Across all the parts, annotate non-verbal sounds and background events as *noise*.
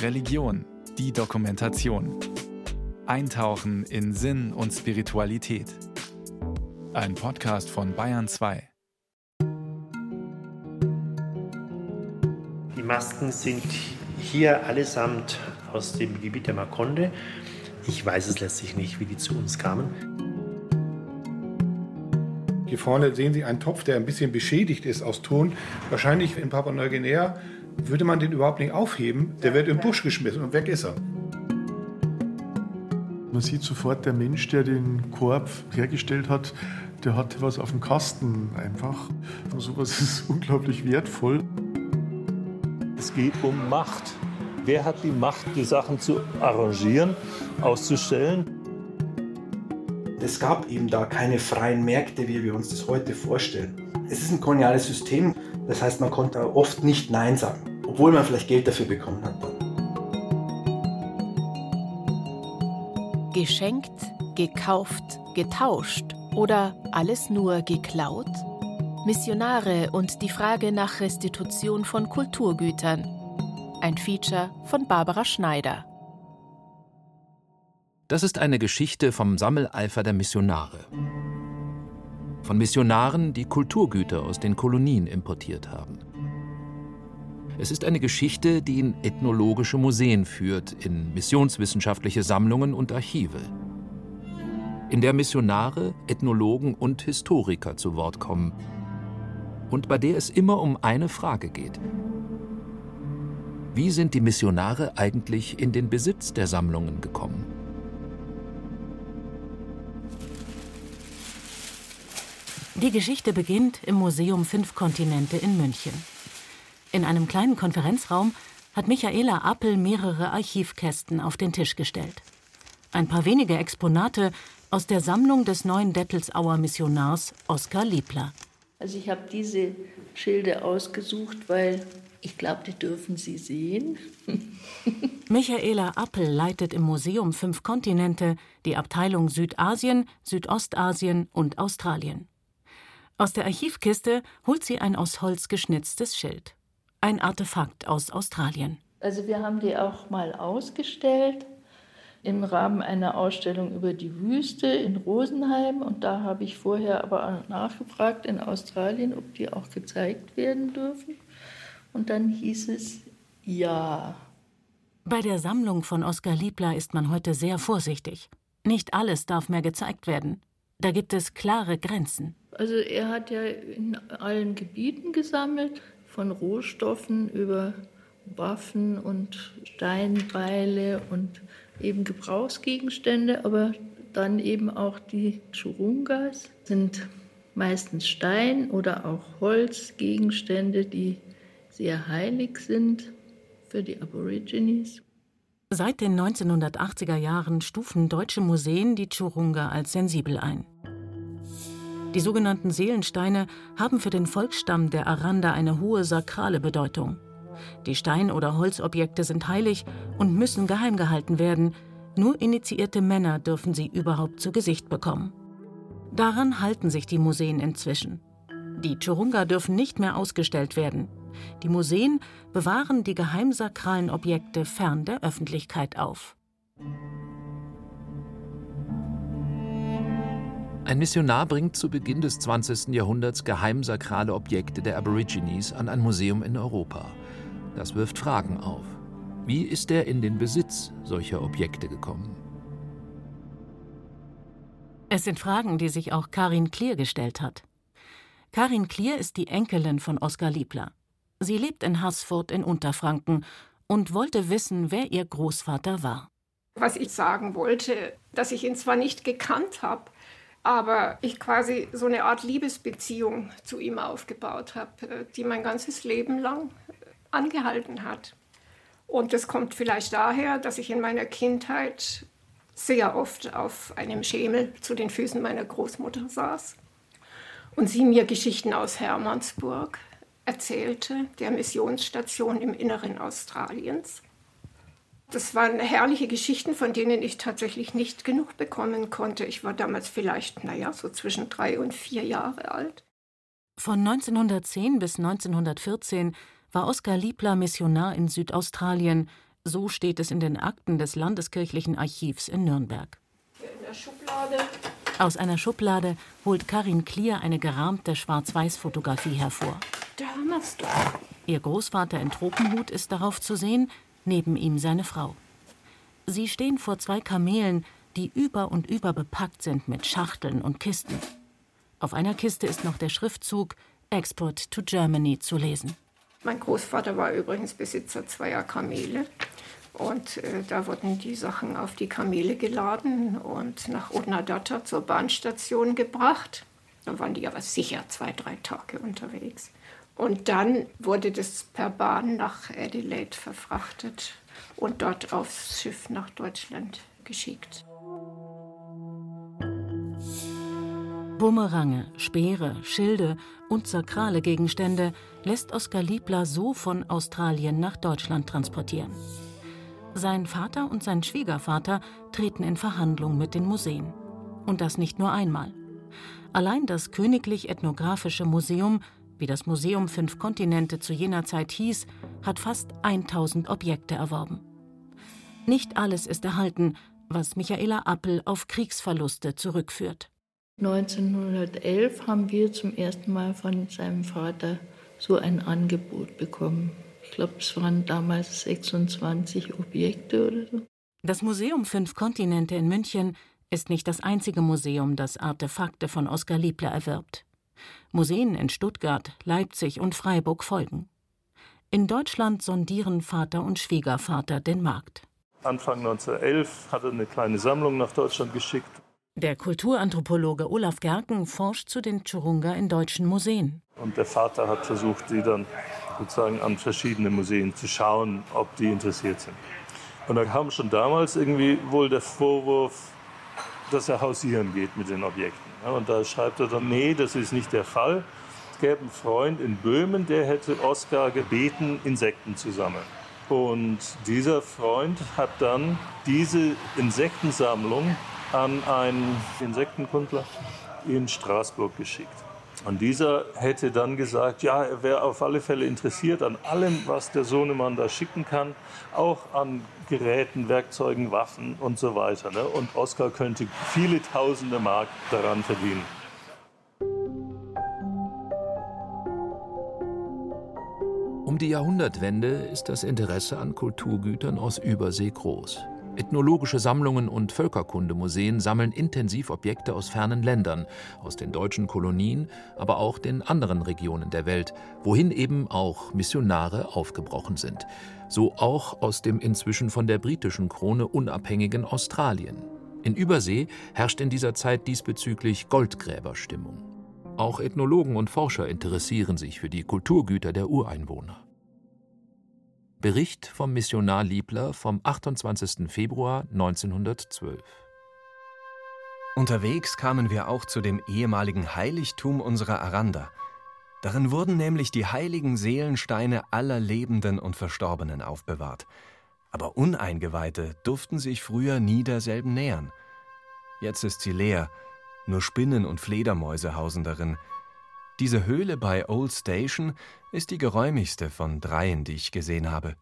Religion, die Dokumentation. Eintauchen in Sinn und Spiritualität. Ein Podcast von Bayern 2. Die Masken sind hier allesamt aus dem Gebiet der Makonde. Ich weiß es letztlich nicht, wie die zu uns kamen. Hier vorne sehen Sie einen Topf, der ein bisschen beschädigt ist aus Ton. Wahrscheinlich in Papua-Neuguinea würde man den überhaupt nicht aufheben. Der wird im Busch geschmissen und weg ist er. Man sieht sofort, der Mensch, der den Korb hergestellt hat, der hatte was auf dem Kasten einfach. Und sowas *laughs* ist unglaublich wertvoll. Es geht um Macht. Wer hat die Macht, die Sachen zu arrangieren, auszustellen? Es gab eben da keine freien Märkte, wie wir uns das heute vorstellen. Es ist ein koloniales System, das heißt, man konnte oft nicht Nein sagen, obwohl man vielleicht Geld dafür bekommen hat. Geschenkt, gekauft, getauscht oder alles nur geklaut? Missionare und die Frage nach Restitution von Kulturgütern. Ein Feature von Barbara Schneider. Das ist eine Geschichte vom Sammeleifer der Missionare. Von Missionaren, die Kulturgüter aus den Kolonien importiert haben. Es ist eine Geschichte, die in ethnologische Museen führt, in missionswissenschaftliche Sammlungen und Archive. In der Missionare, Ethnologen und Historiker zu Wort kommen. Und bei der es immer um eine Frage geht. Wie sind die Missionare eigentlich in den Besitz der Sammlungen gekommen? Die Geschichte beginnt im Museum Fünf Kontinente in München. In einem kleinen Konferenzraum hat Michaela Appel mehrere Archivkästen auf den Tisch gestellt. Ein paar wenige Exponate aus der Sammlung des neuen Dettelsauer Missionars Oskar Liebler. Also ich habe diese Schilde ausgesucht, weil ich glaube, die dürfen Sie sehen. *laughs* Michaela Appel leitet im Museum Fünf Kontinente die Abteilung Südasien, Südostasien und Australien. Aus der Archivkiste holt sie ein aus Holz geschnitztes Schild. Ein Artefakt aus Australien. Also wir haben die auch mal ausgestellt im Rahmen einer Ausstellung über die Wüste in Rosenheim. Und da habe ich vorher aber nachgefragt in Australien, ob die auch gezeigt werden dürfen. Und dann hieß es ja. Bei der Sammlung von Oskar Liebler ist man heute sehr vorsichtig. Nicht alles darf mehr gezeigt werden. Da gibt es klare Grenzen. Also er hat ja in allen Gebieten gesammelt, von Rohstoffen über Waffen und Steinbeile und eben Gebrauchsgegenstände, aber dann eben auch die Churungas sind meistens Stein oder auch Holzgegenstände, die sehr heilig sind für die Aborigines. Seit den 1980er Jahren stufen deutsche Museen die Churunga als sensibel ein. Die sogenannten Seelensteine haben für den Volksstamm der Aranda eine hohe sakrale Bedeutung. Die Stein- oder Holzobjekte sind heilig und müssen geheim gehalten werden. Nur initiierte Männer dürfen sie überhaupt zu Gesicht bekommen. Daran halten sich die Museen inzwischen. Die Churunga dürfen nicht mehr ausgestellt werden. Die Museen bewahren die geheimsakralen Objekte fern der Öffentlichkeit auf. Ein Missionar bringt zu Beginn des 20. Jahrhunderts geheimsakrale Objekte der Aborigines an ein Museum in Europa. Das wirft Fragen auf. Wie ist er in den Besitz solcher Objekte gekommen? Es sind Fragen, die sich auch Karin Klier gestellt hat. Karin Klier ist die Enkelin von Oskar Liebler. Sie lebt in Haßfurt in Unterfranken und wollte wissen, wer ihr Großvater war. Was ich sagen wollte, dass ich ihn zwar nicht gekannt habe, aber ich quasi so eine Art Liebesbeziehung zu ihm aufgebaut habe, äh, die mein ganzes Leben lang angehalten hat. Und das kommt vielleicht daher, dass ich in meiner Kindheit sehr oft auf einem Schemel zu den Füßen meiner Großmutter saß und sie mir Geschichten aus Hermannsburg erzählte, der Missionsstation im Inneren Australiens. Das waren herrliche Geschichten, von denen ich tatsächlich nicht genug bekommen konnte. Ich war damals vielleicht, naja, so zwischen drei und vier Jahre alt. Von 1910 bis 1914 war Oskar Liebler Missionar in Südaustralien, so steht es in den Akten des Landeskirchlichen Archivs in Nürnberg. In der Schublade. Aus einer Schublade holt Karin Klier eine gerahmte Schwarz-Weiß-Fotografie hervor. Da haben wir's doch. Ihr Großvater in Tropenhut ist darauf zu sehen, neben ihm seine Frau. Sie stehen vor zwei Kamelen, die über und über bepackt sind mit Schachteln und Kisten. Auf einer Kiste ist noch der Schriftzug Export to Germany zu lesen. Mein Großvater war übrigens Besitzer zweier Kamele. Und äh, da wurden die Sachen auf die Kamele geladen und nach Odnadatta zur Bahnstation gebracht. Dann waren die aber sicher zwei, drei Tage unterwegs. Und dann wurde das per Bahn nach Adelaide verfrachtet und dort aufs Schiff nach Deutschland geschickt. Bumerange, Speere, Schilde und sakrale Gegenstände lässt Oskar Liebler so von Australien nach Deutschland transportieren. Sein Vater und sein Schwiegervater treten in Verhandlung mit den Museen. Und das nicht nur einmal. Allein das Königlich Ethnographische Museum, wie das Museum Fünf Kontinente zu jener Zeit hieß, hat fast 1000 Objekte erworben. Nicht alles ist erhalten, was Michaela Appel auf Kriegsverluste zurückführt. 1911 haben wir zum ersten Mal von seinem Vater so ein Angebot bekommen. Ich glaube, es waren damals 26 Objekte oder so. Das Museum Fünf Kontinente in München ist nicht das einzige Museum, das Artefakte von Oskar Liebler erwirbt. Museen in Stuttgart, Leipzig und Freiburg folgen. In Deutschland sondieren Vater und Schwiegervater den Markt. Anfang 1911 hat er eine kleine Sammlung nach Deutschland geschickt. Der Kulturanthropologe Olaf Gerken forscht zu den Churunga in deutschen Museen. Und der Vater hat versucht, sie dann sozusagen an verschiedene Museen zu schauen, ob die interessiert sind. Und da kam schon damals irgendwie wohl der Vorwurf, dass er hausieren geht mit den Objekten. Und da schreibt er dann, nee, das ist nicht der Fall. Es gäbe einen Freund in Böhmen, der hätte Oskar gebeten, Insekten zu sammeln. Und dieser Freund hat dann diese Insektensammlung an einen Insektenkundler in Straßburg geschickt. Und dieser hätte dann gesagt, ja, er wäre auf alle Fälle interessiert an allem, was der Sohnemann da schicken kann, auch an Geräten, Werkzeugen, Waffen und so weiter. Ne? Und Oskar könnte viele tausende Mark daran verdienen. Um die Jahrhundertwende ist das Interesse an Kulturgütern aus Übersee groß. Ethnologische Sammlungen und Völkerkundemuseen sammeln intensiv Objekte aus fernen Ländern, aus den deutschen Kolonien, aber auch den anderen Regionen der Welt, wohin eben auch Missionare aufgebrochen sind. So auch aus dem inzwischen von der britischen Krone unabhängigen Australien. In Übersee herrscht in dieser Zeit diesbezüglich Goldgräberstimmung. Auch Ethnologen und Forscher interessieren sich für die Kulturgüter der Ureinwohner. Bericht vom Missionar Liebler vom 28. Februar 1912. Unterwegs kamen wir auch zu dem ehemaligen Heiligtum unserer Aranda. Darin wurden nämlich die heiligen Seelensteine aller Lebenden und Verstorbenen aufbewahrt. Aber Uneingeweihte durften sich früher nie derselben nähern. Jetzt ist sie leer, nur Spinnen und Fledermäuse hausen darin. Diese Höhle bei Old Station ist die geräumigste von dreien, die ich gesehen habe.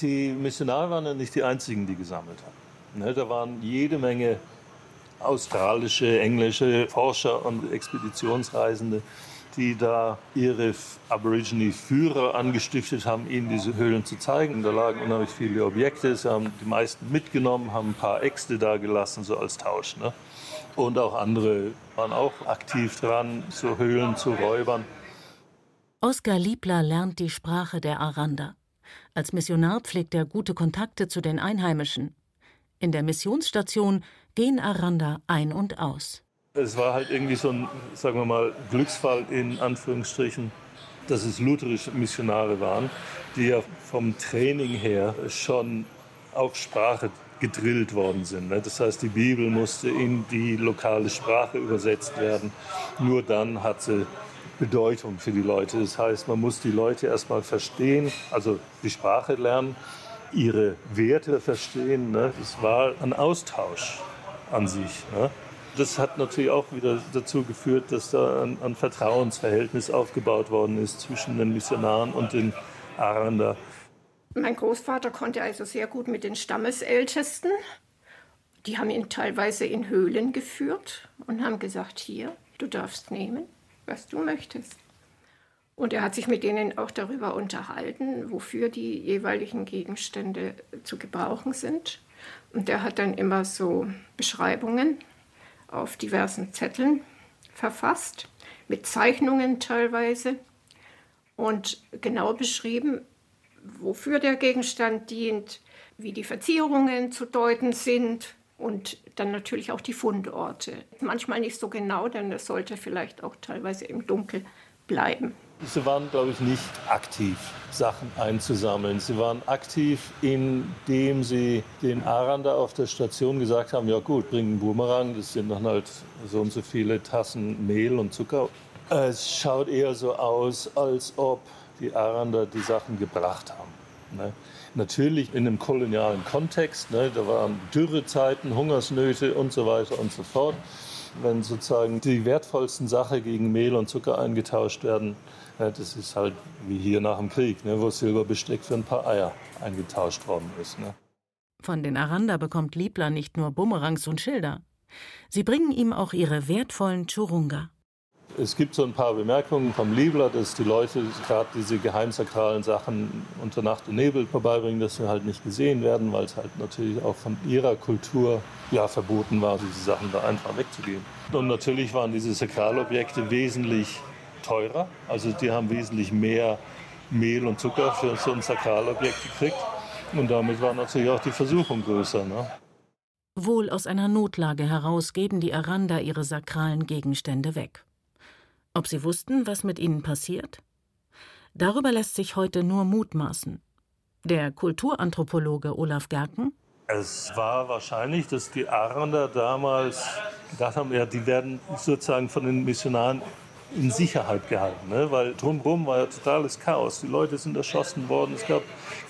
Die Missionare waren ja nicht die einzigen, die gesammelt haben. Ne, da waren jede Menge australische, englische Forscher und Expeditionsreisende, die da ihre Aborigine-Führer angestiftet haben, ihnen diese Höhlen zu zeigen. Da lagen unheimlich viele Objekte. Sie haben die meisten mitgenommen, haben ein paar Äxte da gelassen, so als Tausch. Ne? Und auch andere waren auch aktiv dran, so Höhlen zu räubern. Oskar Liebler lernt die Sprache der Aranda. Als Missionar pflegt er gute Kontakte zu den Einheimischen. In der Missionsstation gehen Aranda ein und aus. Es war halt irgendwie so ein, sagen wir mal, Glücksfall in Anführungsstrichen, dass es lutherische Missionare waren, die ja vom Training her schon auf Sprache gedrillt worden sind. Ne? Das heißt, die Bibel musste in die lokale Sprache übersetzt werden. Nur dann hat sie Bedeutung für die Leute. Das heißt, man muss die Leute erstmal verstehen, also die Sprache lernen, ihre Werte verstehen. Ne? Das war ein Austausch an sich. Das hat natürlich auch wieder dazu geführt, dass da ein, ein Vertrauensverhältnis aufgebaut worden ist zwischen den Missionaren und den Aranda. Mein Großvater konnte also sehr gut mit den Stammesältesten. Die haben ihn teilweise in Höhlen geführt und haben gesagt, hier, du darfst nehmen, was du möchtest. Und er hat sich mit denen auch darüber unterhalten, wofür die jeweiligen Gegenstände zu gebrauchen sind. Und er hat dann immer so Beschreibungen auf diversen Zetteln verfasst, mit Zeichnungen teilweise und genau beschrieben, wofür der Gegenstand dient, wie die Verzierungen zu deuten sind und dann natürlich auch die Fundorte. Manchmal nicht so genau, denn es sollte vielleicht auch teilweise im Dunkel bleiben. Sie waren, glaube ich, nicht aktiv, Sachen einzusammeln. Sie waren aktiv, indem sie den Aranda auf der Station gesagt haben, ja gut, bring einen Boomerang, das sind dann halt so und so viele Tassen Mehl und Zucker. Es schaut eher so aus, als ob die Aranda die Sachen gebracht haben. Ne? Natürlich in einem kolonialen Kontext, ne? da waren Dürrezeiten, Hungersnöte und so weiter und so fort. Wenn sozusagen die wertvollsten Sachen gegen Mehl und Zucker eingetauscht werden, das ist halt wie hier nach dem Krieg, ne, wo Silberbesteck für ein paar Eier eingetauscht worden ist. Ne. Von den Aranda bekommt Liebler nicht nur Bumerangs und Schilder. Sie bringen ihm auch ihre wertvollen Churunga. Es gibt so ein paar Bemerkungen vom Liebler, dass die Leute gerade diese geheimsakralen Sachen unter Nacht und Nebel vorbeibringen, dass sie halt nicht gesehen werden, weil es halt natürlich auch von ihrer Kultur ja verboten war, diese Sachen da einfach wegzugeben. Und natürlich waren diese Sakralobjekte wesentlich teurer. Also die haben wesentlich mehr Mehl und Zucker für so ein Sakralobjekt gekriegt. Und damit war natürlich auch die Versuchung größer. Ne? Wohl aus einer Notlage heraus geben die Aranda ihre sakralen Gegenstände weg. Ob sie wussten, was mit ihnen passiert? Darüber lässt sich heute nur mutmaßen. Der Kulturanthropologe Olaf Gerken es war wahrscheinlich, dass die Aranda damals gedacht haben, ja, die werden sozusagen von den Missionaren in Sicherheit gehalten, ne? weil drumherum war ja totales Chaos. Die Leute sind erschossen worden, es gab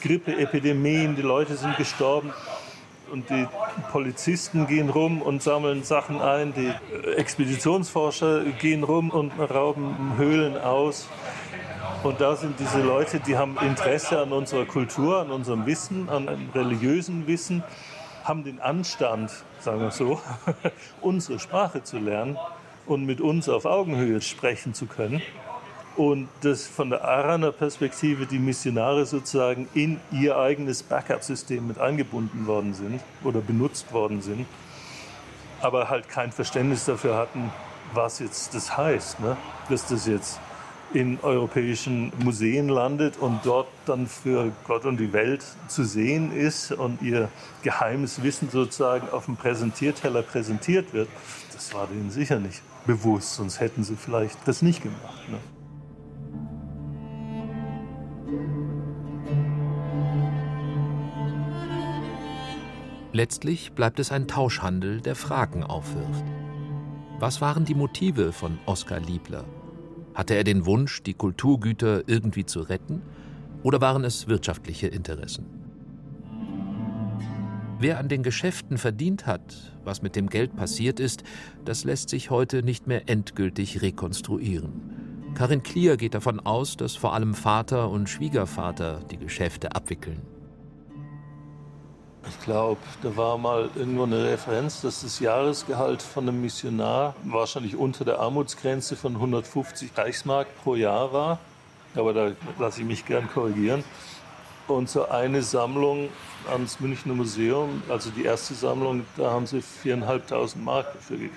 Grippeepidemien, die Leute sind gestorben und die Polizisten gehen rum und sammeln Sachen ein, die Expeditionsforscher gehen rum und rauben Höhlen aus. Und da sind diese Leute, die haben Interesse an unserer Kultur, an unserem Wissen, an einem religiösen Wissen, haben den Anstand, sagen wir so, *laughs* unsere Sprache zu lernen und mit uns auf Augenhöhe sprechen zu können. Und dass von der Araner Perspektive die Missionare sozusagen in ihr eigenes Backup-System mit eingebunden worden sind oder benutzt worden sind, aber halt kein Verständnis dafür hatten, was jetzt das heißt, ne? dass das jetzt in europäischen Museen landet und dort dann für Gott und die Welt zu sehen ist und ihr geheimes Wissen sozusagen auf dem Präsentierteller präsentiert wird, das war denen sicher nicht bewusst, sonst hätten sie vielleicht das nicht gemacht. Ne? Letztlich bleibt es ein Tauschhandel, der Fragen aufwirft. Was waren die Motive von Oskar Liebler? Hatte er den Wunsch, die Kulturgüter irgendwie zu retten? Oder waren es wirtschaftliche Interessen? Wer an den Geschäften verdient hat, was mit dem Geld passiert ist, das lässt sich heute nicht mehr endgültig rekonstruieren. Karin Klier geht davon aus, dass vor allem Vater und Schwiegervater die Geschäfte abwickeln. Ich glaube, da war mal irgendwo eine Referenz, dass das Jahresgehalt von einem Missionar wahrscheinlich unter der Armutsgrenze von 150 Reichsmark pro Jahr war. Aber da lasse ich mich gern korrigieren. Und so eine Sammlung ans Münchner Museum, also die erste Sammlung, da haben sie 4.500 Mark dafür gekriegt.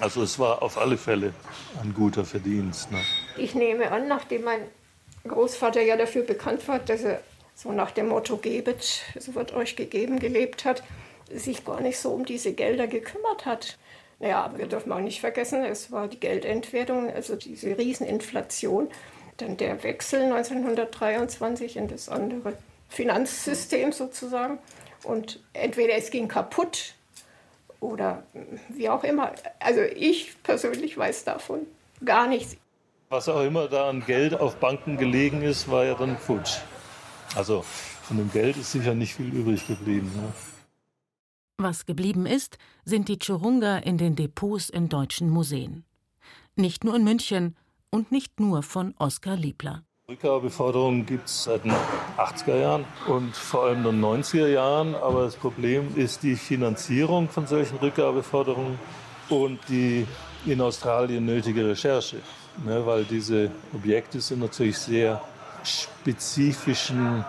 Also es war auf alle Fälle ein guter Verdienst. Ne? Ich nehme an, nachdem mein Großvater ja dafür bekannt war, dass er so nach dem Motto Gebet, so wird euch gegeben, gelebt hat, sich gar nicht so um diese Gelder gekümmert hat. Naja, aber wir dürfen auch nicht vergessen, es war die Geldentwertung, also diese Rieseninflation. Dann der Wechsel 1923 in das andere Finanzsystem sozusagen. Und entweder es ging kaputt oder wie auch immer. Also ich persönlich weiß davon gar nichts. Was auch immer da an Geld auf Banken gelegen ist, war ja dann futsch. Also von dem Geld ist sicher nicht viel übrig geblieben. Ne? Was geblieben ist, sind die Churunga in den Depots in deutschen Museen. Nicht nur in München und nicht nur von Oskar Liebler. Rückgabeforderungen gibt es seit den 80er Jahren und vor allem den 90er Jahren. Aber das Problem ist die Finanzierung von solchen Rückgabeforderungen und die in Australien nötige Recherche. Ne, weil diese Objekte sind natürlich sehr spezifischen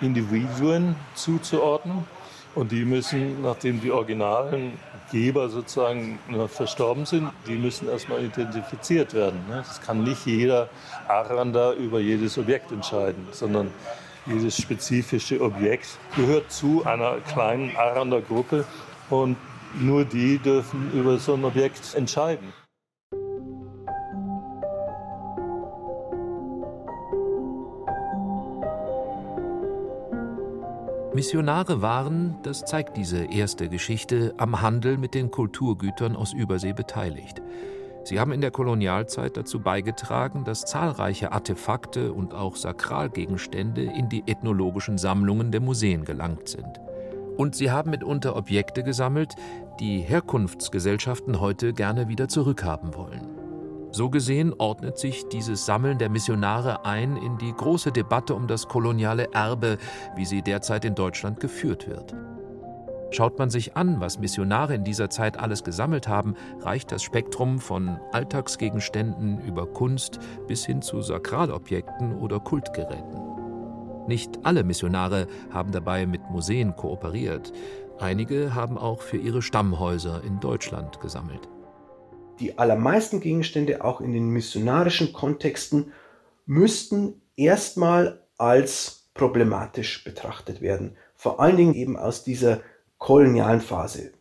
Individuen zuzuordnen. Und die müssen, nachdem die originalen Geber sozusagen verstorben sind, die müssen erstmal identifiziert werden. Ne? kann nicht jeder Arrander über jedes Objekt entscheiden, sondern jedes spezifische Objekt gehört zu einer kleinen Arrander-Gruppe und nur die dürfen über so ein Objekt entscheiden. Missionare waren, das zeigt diese erste Geschichte, am Handel mit den Kulturgütern aus Übersee beteiligt. Sie haben in der Kolonialzeit dazu beigetragen, dass zahlreiche Artefakte und auch Sakralgegenstände in die ethnologischen Sammlungen der Museen gelangt sind. Und sie haben mitunter Objekte gesammelt, die Herkunftsgesellschaften heute gerne wieder zurückhaben wollen. So gesehen ordnet sich dieses Sammeln der Missionare ein in die große Debatte um das koloniale Erbe, wie sie derzeit in Deutschland geführt wird. Schaut man sich an, was Missionare in dieser Zeit alles gesammelt haben, reicht das Spektrum von Alltagsgegenständen über Kunst bis hin zu Sakralobjekten oder Kultgeräten. Nicht alle Missionare haben dabei mit Museen kooperiert. Einige haben auch für ihre Stammhäuser in Deutschland gesammelt die allermeisten Gegenstände auch in den missionarischen Kontexten müssten erstmal als problematisch betrachtet werden. Vor allen Dingen eben aus dieser kolonialen Phase.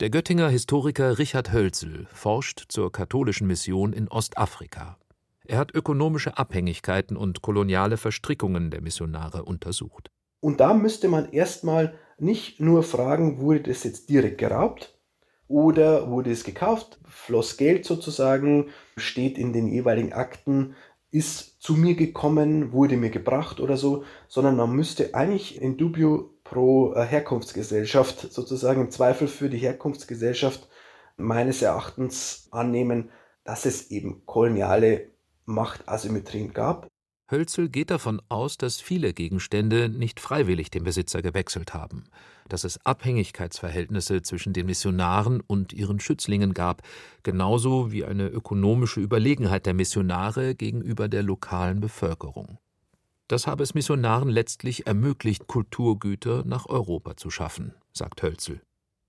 Der Göttinger Historiker Richard Hölzel forscht zur katholischen Mission in Ostafrika. Er hat ökonomische Abhängigkeiten und koloniale Verstrickungen der Missionare untersucht. Und da müsste man erstmal nicht nur fragen, wurde das jetzt direkt geraubt, oder wurde es gekauft, floss Geld sozusagen, steht in den jeweiligen Akten, ist zu mir gekommen, wurde mir gebracht oder so, sondern man müsste eigentlich in dubio pro äh, Herkunftsgesellschaft sozusagen im Zweifel für die Herkunftsgesellschaft meines Erachtens annehmen, dass es eben koloniale Machtasymmetrien gab. Hölzel geht davon aus, dass viele Gegenstände nicht freiwillig den Besitzer gewechselt haben dass es Abhängigkeitsverhältnisse zwischen den Missionaren und ihren Schützlingen gab, genauso wie eine ökonomische Überlegenheit der Missionare gegenüber der lokalen Bevölkerung. Das habe es Missionaren letztlich ermöglicht, Kulturgüter nach Europa zu schaffen, sagt Hölzel.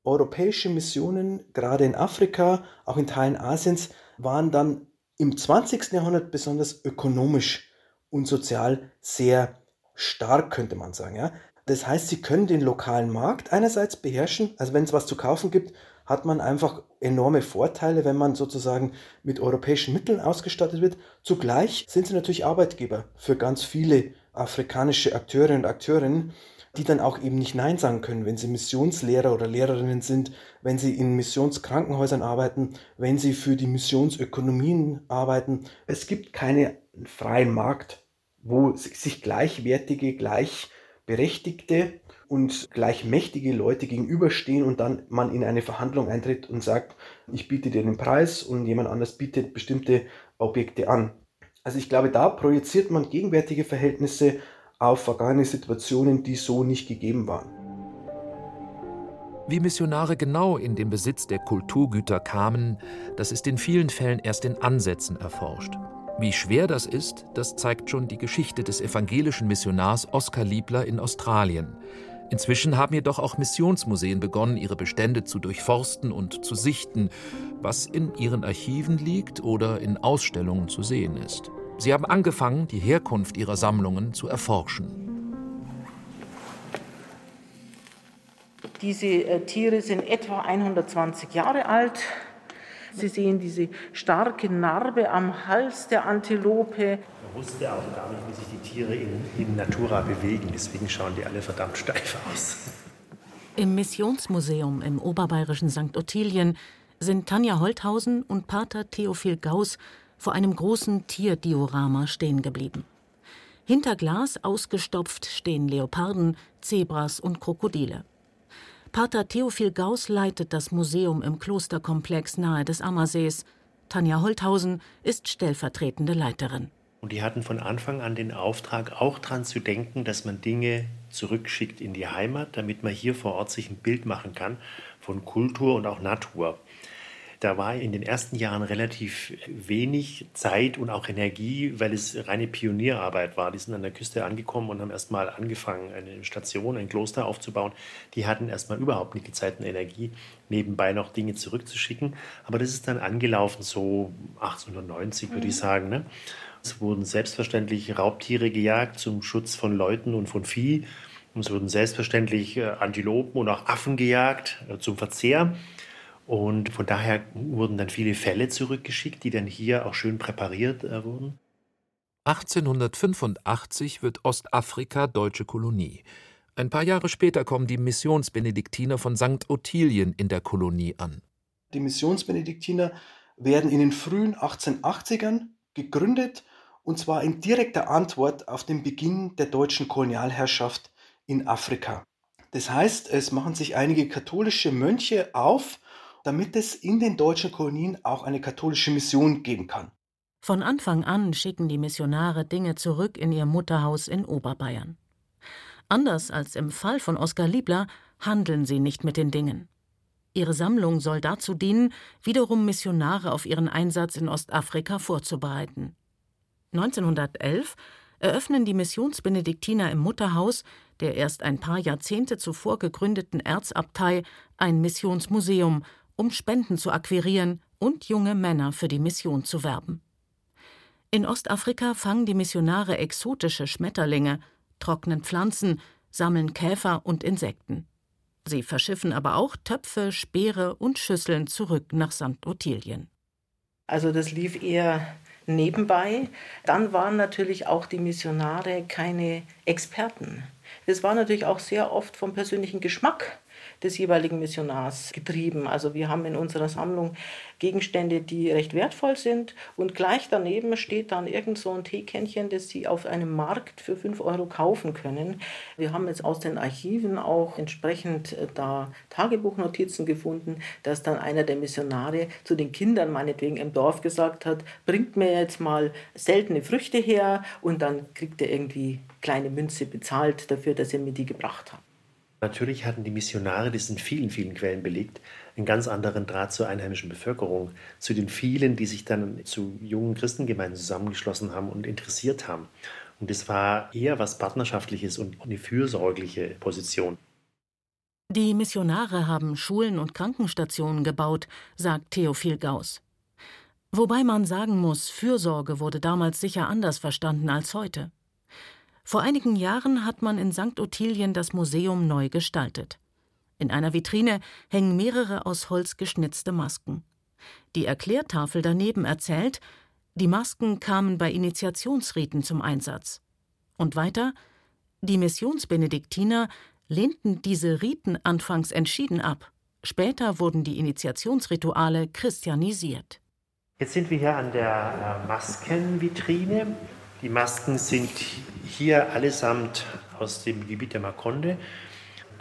Europäische Missionen, gerade in Afrika, auch in Teilen Asiens, waren dann im 20. Jahrhundert besonders ökonomisch und sozial sehr stark, könnte man sagen. Ja? Das heißt, sie können den lokalen Markt einerseits beherrschen. Also wenn es was zu kaufen gibt, hat man einfach enorme Vorteile, wenn man sozusagen mit europäischen Mitteln ausgestattet wird. Zugleich sind sie natürlich Arbeitgeber für ganz viele afrikanische Akteure und Akteurinnen, die dann auch eben nicht Nein sagen können, wenn sie Missionslehrer oder Lehrerinnen sind, wenn sie in Missionskrankenhäusern arbeiten, wenn sie für die Missionsökonomien arbeiten. Es gibt keinen freien Markt, wo sich gleichwertige, gleich berechtigte und gleich mächtige Leute gegenüberstehen und dann man in eine Verhandlung eintritt und sagt, ich biete dir den Preis und jemand anders bietet bestimmte Objekte an. Also ich glaube, da projiziert man gegenwärtige Verhältnisse auf vergangene Situationen, die so nicht gegeben waren. Wie Missionare genau in den Besitz der Kulturgüter kamen, das ist in vielen Fällen erst in Ansätzen erforscht. Wie schwer das ist, das zeigt schon die Geschichte des evangelischen Missionars Oskar Liebler in Australien. Inzwischen haben jedoch auch Missionsmuseen begonnen, ihre Bestände zu durchforsten und zu sichten, was in ihren Archiven liegt oder in Ausstellungen zu sehen ist. Sie haben angefangen, die Herkunft ihrer Sammlungen zu erforschen. Diese äh, Tiere sind etwa 120 Jahre alt. Sie sehen diese starke Narbe am Hals der Antilope. Man wusste auch gar nicht, wie sich die Tiere in, in Natura bewegen. Deswegen schauen die alle verdammt steif aus. Im Missionsmuseum im oberbayerischen St. Ottilien sind Tanja Holthausen und Pater Theophil Gauss vor einem großen Tierdiorama stehen geblieben. Hinter Glas ausgestopft stehen Leoparden, Zebras und Krokodile. Pater Theophil Gauss leitet das Museum im Klosterkomplex nahe des Ammersees. Tanja Holthausen ist stellvertretende Leiterin. Und die hatten von Anfang an den Auftrag, auch daran zu denken, dass man Dinge zurückschickt in die Heimat, damit man hier vor Ort sich ein Bild machen kann von Kultur und auch Natur. Da war in den ersten Jahren relativ wenig Zeit und auch Energie, weil es reine Pionierarbeit war. Die sind an der Küste angekommen und haben erstmal angefangen, eine Station, ein Kloster aufzubauen. Die hatten erstmal überhaupt nicht die Zeit und Energie, nebenbei noch Dinge zurückzuschicken. Aber das ist dann angelaufen, so 1890 würde ich mhm. sagen. Ne? Es wurden selbstverständlich Raubtiere gejagt zum Schutz von Leuten und von Vieh. Es wurden selbstverständlich äh, Antilopen und auch Affen gejagt äh, zum Verzehr. Und von daher wurden dann viele Fälle zurückgeschickt, die dann hier auch schön präpariert äh, wurden. 1885 wird Ostafrika deutsche Kolonie. Ein paar Jahre später kommen die Missionsbenediktiner von St. Ottilien in der Kolonie an. Die Missionsbenediktiner werden in den frühen 1880ern gegründet und zwar in direkter Antwort auf den Beginn der deutschen Kolonialherrschaft in Afrika. Das heißt, es machen sich einige katholische Mönche auf damit es in den deutschen Kolonien auch eine katholische Mission geben kann. Von Anfang an schicken die Missionare Dinge zurück in ihr Mutterhaus in Oberbayern. Anders als im Fall von Oskar Liebler handeln sie nicht mit den Dingen. Ihre Sammlung soll dazu dienen, wiederum Missionare auf ihren Einsatz in Ostafrika vorzubereiten. 1911 eröffnen die Missionsbenediktiner im Mutterhaus der erst ein paar Jahrzehnte zuvor gegründeten Erzabtei ein Missionsmuseum um Spenden zu akquirieren und junge Männer für die Mission zu werben. In Ostafrika fangen die Missionare exotische Schmetterlinge, trocknen Pflanzen, sammeln Käfer und Insekten. Sie verschiffen aber auch Töpfe, Speere und Schüsseln zurück nach St. Ottilien. Also das lief eher nebenbei. Dann waren natürlich auch die Missionare keine Experten. Es war natürlich auch sehr oft vom persönlichen Geschmack des jeweiligen Missionars getrieben. Also wir haben in unserer Sammlung Gegenstände, die recht wertvoll sind und gleich daneben steht dann irgend so ein Teekännchen, das Sie auf einem Markt für 5 Euro kaufen können. Wir haben jetzt aus den Archiven auch entsprechend äh, da Tagebuchnotizen gefunden, dass dann einer der Missionare zu den Kindern meinetwegen im Dorf gesagt hat, bringt mir jetzt mal seltene Früchte her und dann kriegt er irgendwie kleine Münze bezahlt dafür, dass er mir die gebracht hat. Natürlich hatten die Missionare, das sind vielen, vielen Quellen belegt, einen ganz anderen Draht zur einheimischen Bevölkerung, zu den vielen, die sich dann zu jungen Christengemeinden zusammengeschlossen haben und interessiert haben. Und es war eher was Partnerschaftliches und eine fürsorgliche Position. Die Missionare haben Schulen und Krankenstationen gebaut, sagt Theophil Gauss. Wobei man sagen muss, Fürsorge wurde damals sicher anders verstanden als heute. Vor einigen Jahren hat man in St. Ottilien das Museum neu gestaltet. In einer Vitrine hängen mehrere aus Holz geschnitzte Masken. Die Erklärtafel daneben erzählt, die Masken kamen bei Initiationsriten zum Einsatz. Und weiter, die Missionsbenediktiner lehnten diese Riten anfangs entschieden ab. Später wurden die Initiationsrituale christianisiert. Jetzt sind wir hier an der äh, Maskenvitrine. Die Masken sind hier allesamt aus dem Gebiet der Makonde.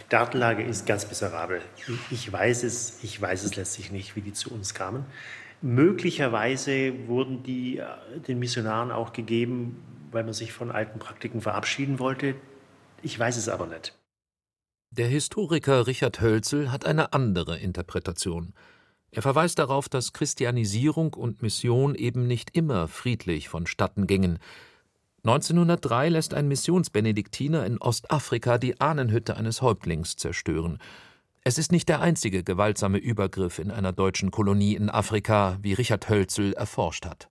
Die Datenlage ist ganz miserabel. Ich weiß es, ich weiß es letztlich nicht, wie die zu uns kamen. Möglicherweise wurden die äh, den Missionaren auch gegeben, weil man sich von alten Praktiken verabschieden wollte. Ich weiß es aber nicht. Der Historiker Richard Hölzel hat eine andere Interpretation. Er verweist darauf, dass Christianisierung und Mission eben nicht immer friedlich vonstatten gingen. 1903 lässt ein Missionsbenediktiner in Ostafrika die Ahnenhütte eines Häuptlings zerstören. Es ist nicht der einzige gewaltsame Übergriff in einer deutschen Kolonie in Afrika, wie Richard Hölzel erforscht hat.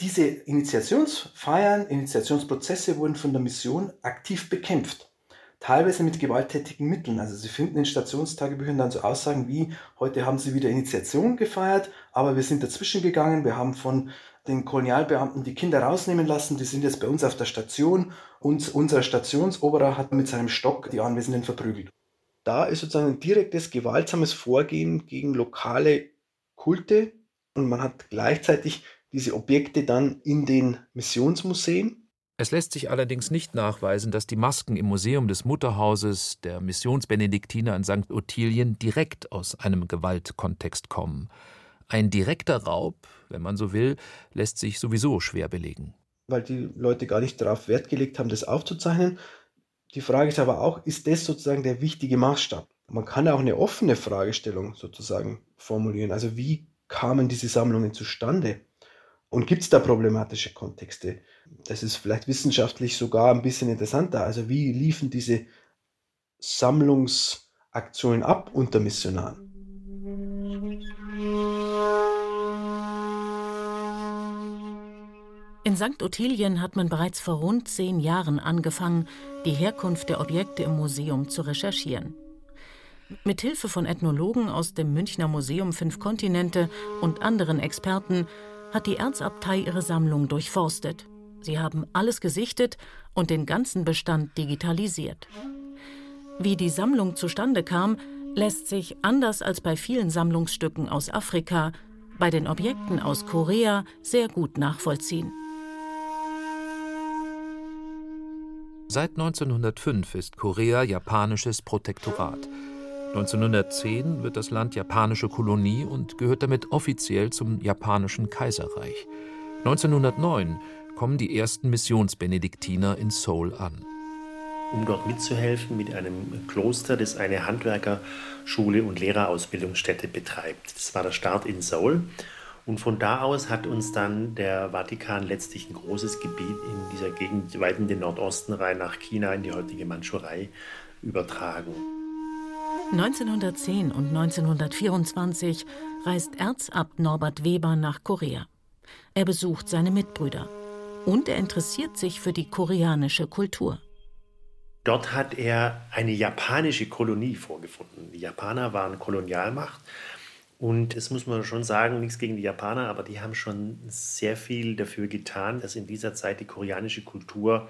Diese Initiationsfeiern, Initiationsprozesse wurden von der Mission aktiv bekämpft. Teilweise mit gewalttätigen Mitteln. Also Sie finden in Stationstagebüchern dann so Aussagen wie, heute haben Sie wieder Initiation gefeiert, aber wir sind dazwischen gegangen, wir haben von den Kolonialbeamten die Kinder rausnehmen lassen. Die sind jetzt bei uns auf der Station und unser Stationsoberer hat mit seinem Stock die Anwesenden verprügelt. Da ist sozusagen ein direktes, gewaltsames Vorgehen gegen lokale Kulte und man hat gleichzeitig diese Objekte dann in den Missionsmuseen. Es lässt sich allerdings nicht nachweisen, dass die Masken im Museum des Mutterhauses der Missionsbenediktiner in St. Ottilien direkt aus einem Gewaltkontext kommen. Ein direkter Raub, wenn man so will, lässt sich sowieso schwer belegen. Weil die Leute gar nicht darauf Wert gelegt haben, das aufzuzeichnen. Die Frage ist aber auch, ist das sozusagen der wichtige Maßstab? Man kann auch eine offene Fragestellung sozusagen formulieren. Also wie kamen diese Sammlungen zustande? Und gibt es da problematische Kontexte? Das ist vielleicht wissenschaftlich sogar ein bisschen interessanter. Also wie liefen diese Sammlungsaktionen ab unter Missionaren? In St. Ottilien hat man bereits vor rund zehn Jahren angefangen, die Herkunft der Objekte im Museum zu recherchieren. Mit Hilfe von Ethnologen aus dem Münchner Museum Fünf Kontinente und anderen Experten hat die Erzabtei ihre Sammlung durchforstet. Sie haben alles gesichtet und den ganzen Bestand digitalisiert. Wie die Sammlung zustande kam, lässt sich anders als bei vielen Sammlungsstücken aus Afrika bei den Objekten aus Korea sehr gut nachvollziehen. Seit 1905 ist Korea japanisches Protektorat. 1910 wird das Land japanische Kolonie und gehört damit offiziell zum japanischen Kaiserreich. 1909 kommen die ersten Missionsbenediktiner in Seoul an. Um dort mitzuhelfen mit einem Kloster, das eine Handwerkerschule und Lehrerausbildungsstätte betreibt. Das war der Start in Seoul. Und von da aus hat uns dann der Vatikan letztlich ein großes Gebiet in dieser Gegend weit in den Nordosten rein nach China, in die heutige Mandschurei übertragen. 1910 und 1924 reist Erzabt Norbert Weber nach Korea. Er besucht seine Mitbrüder und er interessiert sich für die koreanische Kultur. Dort hat er eine japanische Kolonie vorgefunden. Die Japaner waren Kolonialmacht und es muss man schon sagen, nichts gegen die Japaner, aber die haben schon sehr viel dafür getan, dass in dieser Zeit die koreanische Kultur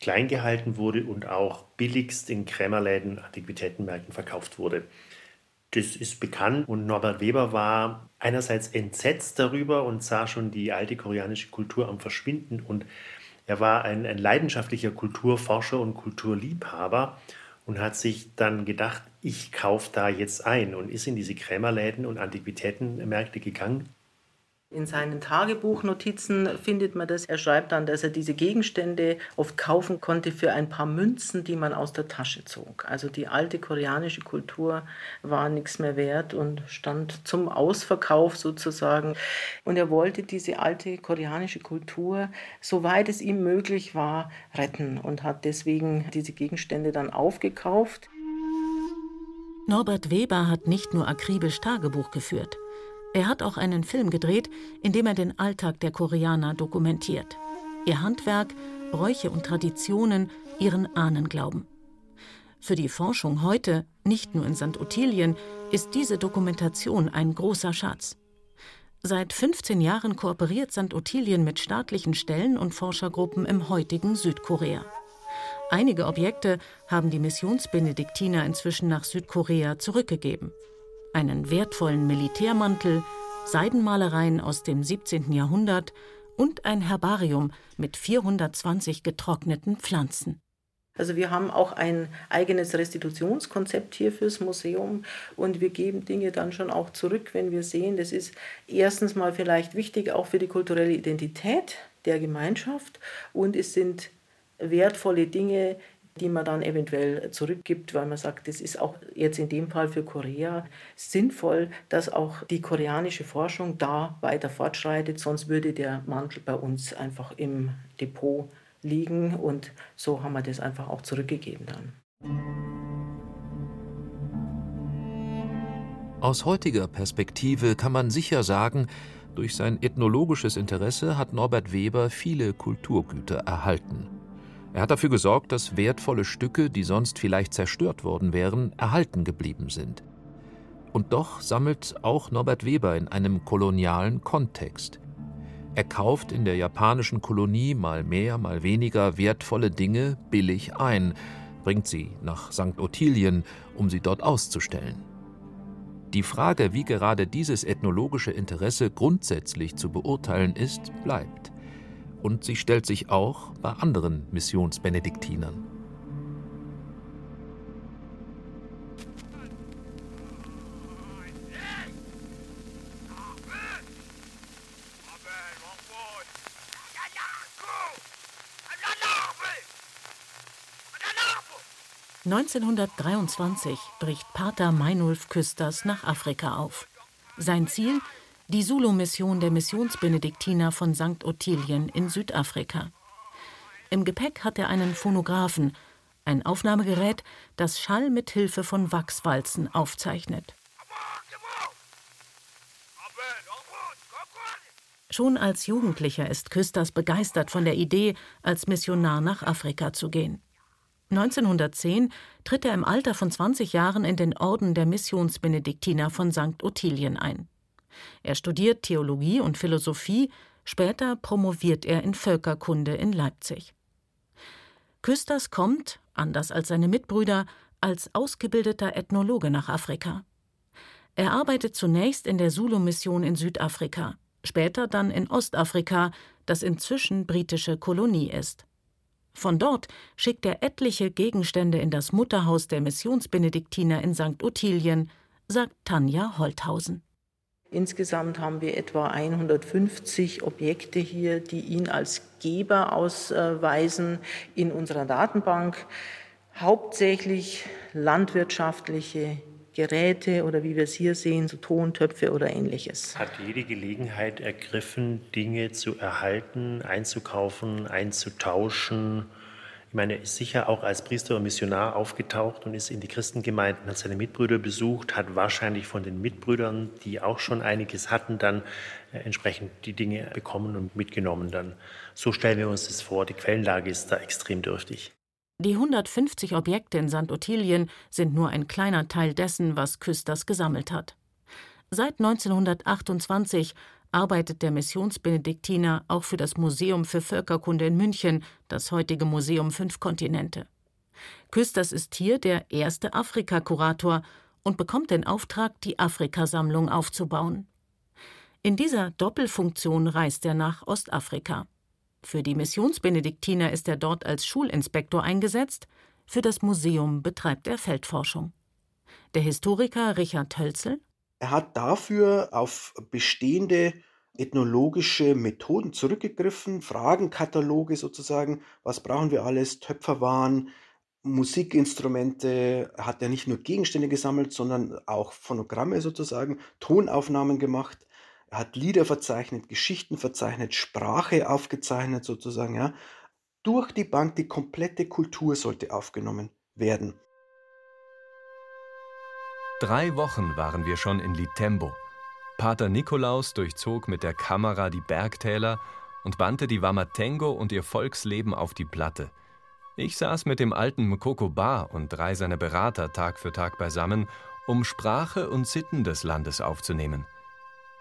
klein gehalten wurde und auch billigst in Krämerläden, Antiquitätenmärkten verkauft wurde. Das ist bekannt und Norbert Weber war einerseits entsetzt darüber und sah schon die alte koreanische Kultur am Verschwinden und er war ein, ein leidenschaftlicher Kulturforscher und Kulturliebhaber und hat sich dann gedacht, ich kaufe da jetzt ein und ist in diese Krämerläden und Antiquitätenmärkte gegangen in seinen Tagebuchnotizen findet man das. Er schreibt dann, dass er diese Gegenstände oft kaufen konnte für ein paar Münzen, die man aus der Tasche zog. Also die alte koreanische Kultur war nichts mehr wert und stand zum Ausverkauf sozusagen. Und er wollte diese alte koreanische Kultur, soweit es ihm möglich war, retten und hat deswegen diese Gegenstände dann aufgekauft. Norbert Weber hat nicht nur akribisch Tagebuch geführt. Er hat auch einen Film gedreht, in dem er den Alltag der Koreaner dokumentiert. Ihr Handwerk, Bräuche und Traditionen, ihren Ahnenglauben. Für die Forschung heute, nicht nur in St. Ottilien, ist diese Dokumentation ein großer Schatz. Seit 15 Jahren kooperiert St. Ottilien mit staatlichen Stellen und Forschergruppen im heutigen Südkorea. Einige Objekte haben die Missionsbenediktiner inzwischen nach Südkorea zurückgegeben einen wertvollen Militärmantel, Seidenmalereien aus dem 17. Jahrhundert und ein Herbarium mit 420 getrockneten Pflanzen. Also wir haben auch ein eigenes Restitutionskonzept hier fürs Museum und wir geben Dinge dann schon auch zurück, wenn wir sehen, das ist erstens mal vielleicht wichtig auch für die kulturelle Identität der Gemeinschaft und es sind wertvolle Dinge, die man dann eventuell zurückgibt, weil man sagt, das ist auch jetzt in dem Fall für Korea sinnvoll, dass auch die koreanische Forschung da weiter fortschreitet, sonst würde der Mantel bei uns einfach im Depot liegen und so haben wir das einfach auch zurückgegeben dann. Aus heutiger Perspektive kann man sicher sagen, durch sein ethnologisches Interesse hat Norbert Weber viele Kulturgüter erhalten. Er hat dafür gesorgt, dass wertvolle Stücke, die sonst vielleicht zerstört worden wären, erhalten geblieben sind. Und doch sammelt auch Norbert Weber in einem kolonialen Kontext. Er kauft in der japanischen Kolonie mal mehr, mal weniger wertvolle Dinge billig ein, bringt sie nach St. Ottilien, um sie dort auszustellen. Die Frage, wie gerade dieses ethnologische Interesse grundsätzlich zu beurteilen ist, bleibt. Und sie stellt sich auch bei anderen Missionsbenediktinern. (1923) bricht Pater Meinulf Küsters nach Afrika auf. Sein Ziel die Zulu-Mission der Missionsbenediktiner von St. Ottilien in Südafrika. Im Gepäck hat er einen Phonographen, ein Aufnahmegerät, das Schall mit Hilfe von Wachswalzen aufzeichnet. Schon als Jugendlicher ist Küsters begeistert von der Idee, als Missionar nach Afrika zu gehen. 1910 tritt er im Alter von 20 Jahren in den Orden der Missionsbenediktiner von St. Ottilien ein. Er studiert Theologie und Philosophie, später promoviert er in Völkerkunde in Leipzig. Küsters kommt, anders als seine Mitbrüder, als ausgebildeter Ethnologe nach Afrika. Er arbeitet zunächst in der Zulu-Mission in Südafrika, später dann in Ostafrika, das inzwischen britische Kolonie ist. Von dort schickt er etliche Gegenstände in das Mutterhaus der Missionsbenediktiner in St. Ottilien, sagt Tanja Holthausen. Insgesamt haben wir etwa 150 Objekte hier, die ihn als Geber ausweisen in unserer Datenbank. Hauptsächlich landwirtschaftliche Geräte oder wie wir es hier sehen, so Tontöpfe oder ähnliches. Hat jede Gelegenheit ergriffen, Dinge zu erhalten, einzukaufen, einzutauschen, ich meine, er ist sicher auch als Priester und Missionar aufgetaucht und ist in die Christengemeinden, hat seine Mitbrüder besucht, hat wahrscheinlich von den Mitbrüdern, die auch schon einiges hatten, dann äh, entsprechend die Dinge bekommen und mitgenommen dann. So stellen wir uns das vor. Die Quellenlage ist da extrem dürftig. Die 150 Objekte in St. Ottilien sind nur ein kleiner Teil dessen, was Küsters gesammelt hat. Seit 1928 arbeitet der Missionsbenediktiner auch für das Museum für Völkerkunde in München, das heutige Museum Fünf Kontinente. Küsters ist hier der erste Afrika-Kurator und bekommt den Auftrag, die Afrikasammlung aufzubauen. In dieser Doppelfunktion reist er nach Ostafrika. Für die Missionsbenediktiner ist er dort als Schulinspektor eingesetzt, für das Museum betreibt er Feldforschung. Der Historiker Richard Hölzel er hat dafür auf bestehende ethnologische Methoden zurückgegriffen, Fragenkataloge sozusagen, was brauchen wir alles, Töpferwaren, Musikinstrumente, er hat ja nicht nur Gegenstände gesammelt, sondern auch Phonogramme sozusagen, Tonaufnahmen gemacht. Er hat Lieder verzeichnet, Geschichten verzeichnet, Sprache aufgezeichnet sozusagen, ja. Durch die Bank die komplette Kultur sollte aufgenommen werden. Drei Wochen waren wir schon in Litembo. Pater Nikolaus durchzog mit der Kamera die Bergtäler und bannte die Wamatengo und ihr Volksleben auf die Platte. Ich saß mit dem alten Mkoko Ba und drei seiner Berater Tag für Tag beisammen, um Sprache und Sitten des Landes aufzunehmen.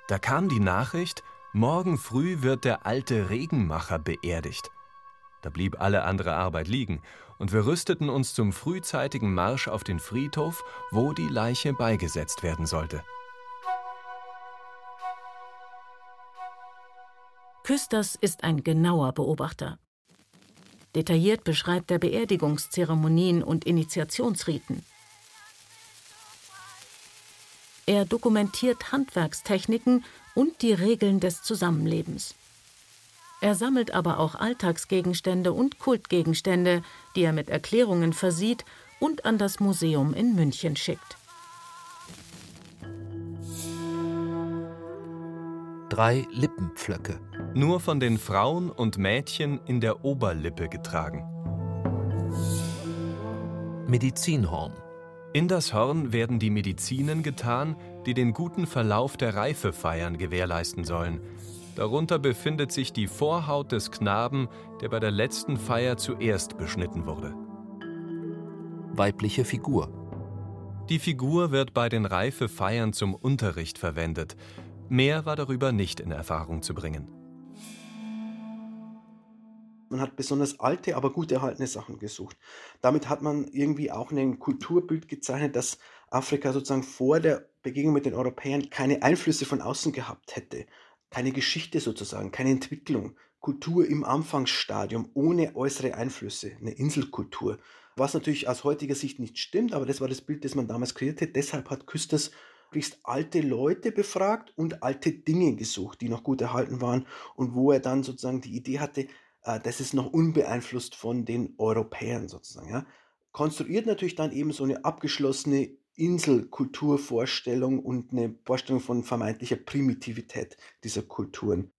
Da kam die Nachricht, morgen früh wird der alte Regenmacher beerdigt. Da blieb alle andere Arbeit liegen, und wir rüsteten uns zum frühzeitigen Marsch auf den Friedhof, wo die Leiche beigesetzt werden sollte. Küsters ist ein genauer Beobachter. Detailliert beschreibt er Beerdigungszeremonien und Initiationsriten. Er dokumentiert Handwerkstechniken und die Regeln des Zusammenlebens. Er sammelt aber auch Alltagsgegenstände und Kultgegenstände, die er mit Erklärungen versieht und an das Museum in München schickt. Drei Lippenpflöcke. Nur von den Frauen und Mädchen in der Oberlippe getragen. Medizinhorn. In das Horn werden die Medizinen getan, die den guten Verlauf der Reifefeiern gewährleisten sollen. Darunter befindet sich die Vorhaut des Knaben, der bei der letzten Feier zuerst beschnitten wurde. Weibliche Figur. Die Figur wird bei den Reifefeiern zum Unterricht verwendet. Mehr war darüber nicht in Erfahrung zu bringen. Man hat besonders alte, aber gut erhaltene Sachen gesucht. Damit hat man irgendwie auch ein Kulturbild gezeichnet, dass Afrika sozusagen vor der Begegnung mit den Europäern keine Einflüsse von außen gehabt hätte keine Geschichte sozusagen, keine Entwicklung, Kultur im Anfangsstadium ohne äußere Einflüsse, eine Inselkultur. Was natürlich aus heutiger Sicht nicht stimmt, aber das war das Bild, das man damals kreierte. Deshalb hat Küsters möglichst alte Leute befragt und alte Dinge gesucht, die noch gut erhalten waren und wo er dann sozusagen die Idee hatte, äh, das ist noch unbeeinflusst von den Europäern sozusagen. Ja. Konstruiert natürlich dann eben so eine abgeschlossene Inselkulturvorstellung und eine Vorstellung von vermeintlicher Primitivität dieser Kulturen.